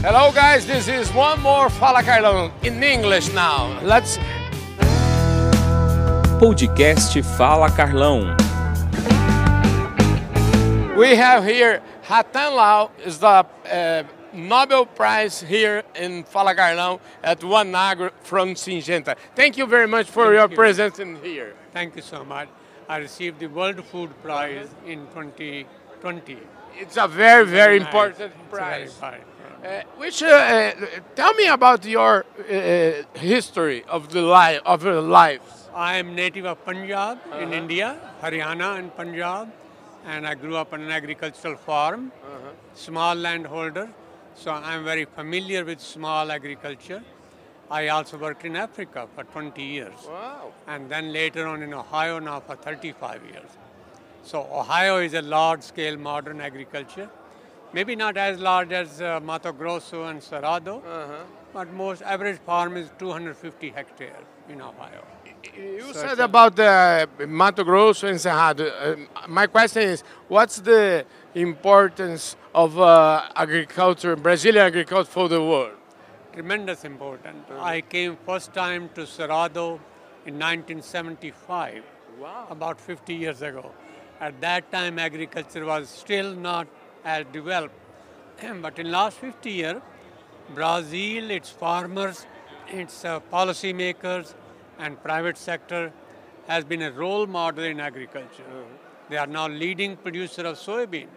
Hello guys, this is one more Fala Carlão in English now. Let's Podcast Fala Carlão. We have here Rattan Lal is the uh, Nobel Prize here in Fala Carlão at One Agro from Syngenta. Thank you very much for Thank your you. presence in here. Thank you so much. I received the World Food Prize in 2020. It's a very, very important very prize. fine. Uh, which uh, uh, tell me about your uh, history of the life of your lives. I am native of Punjab in India, Haryana and Punjab, and I grew up on an agricultural farm, small landholder, so I'm very familiar with small agriculture. I also worked in Africa for 20 years, Wow. and then later on in Ohio now for 35 years. So Ohio is a large-scale modern agriculture, maybe not as large as uh, Mato Grosso and Cerrado, but most average farm is 250 hectares in Ohio. You So said about the Mato Grosso and Cerrado. Uh, my question is, what's the importance of uh, agriculture, Brazilian agriculture for the world? Tremendous important. I came first time to Cerrado in 1975, Wow. about 50 years ago. At that time, agriculture was still not as developed. but in last 50 years, Brazil, its farmers, its uh, policy makers, and private sector has been a role model in agriculture. They are now leading producer of soybean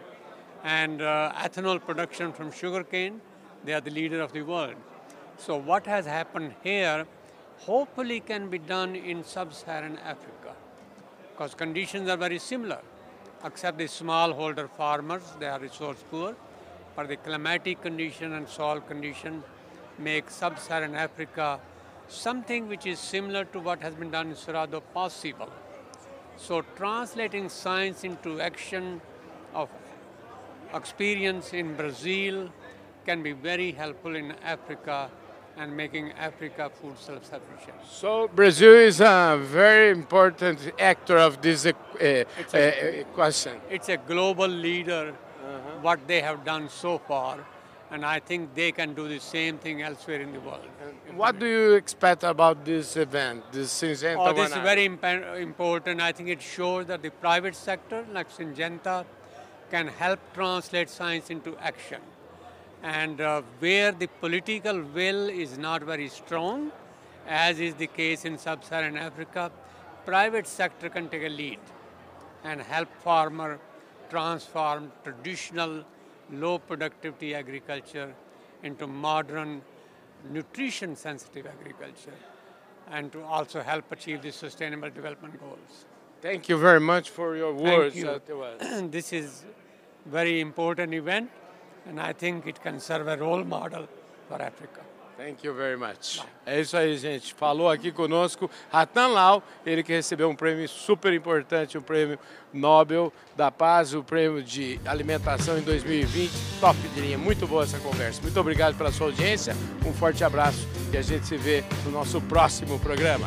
and uh, ethanol production from sugarcane. They are the leader of the world. So what has happened here, hopefully can be done in sub-Saharan Africa because conditions are very similar, except the smallholder farmers, they are resource poor, but the climatic condition and soil condition make sub-Saharan Africa something which is similar to what has been done in Cerrado possible. So translating science into action of experience in Brazil can be very helpful in Africa and making Africa food self-sufficient. So Brazil is a very important actor of this uh, uh, a- equation. It's a global leader, what they have done so far, and I think they can do the same thing elsewhere in the world. What do you expect about this event, this Syngenta Oh, this is very impa- important. I think it shows that the private sector, like Syngenta, can help translate science into action. And uh, where the political will is not very strong, as is the case in sub-Saharan Africa, private sector can take a lead and help farmer transform traditional low productivity agriculture into modern nutrition sensitive agriculture and to also help achieve the sustainable development goals. Thank you very much for your words. you. to us. this is very important event and I think it can serve a role model for Africa. Thank you very much. É isso aí, gente. Falou aqui conosco Ratan Lau, ele que recebeu um prêmio super importante, um prêmio Nobel da Paz, o prêmio de alimentação em 2020. Top de linha. Muito boa essa conversa. Muito obrigado pela sua audiência. Um forte abraço e a gente se vê no nosso próximo programa.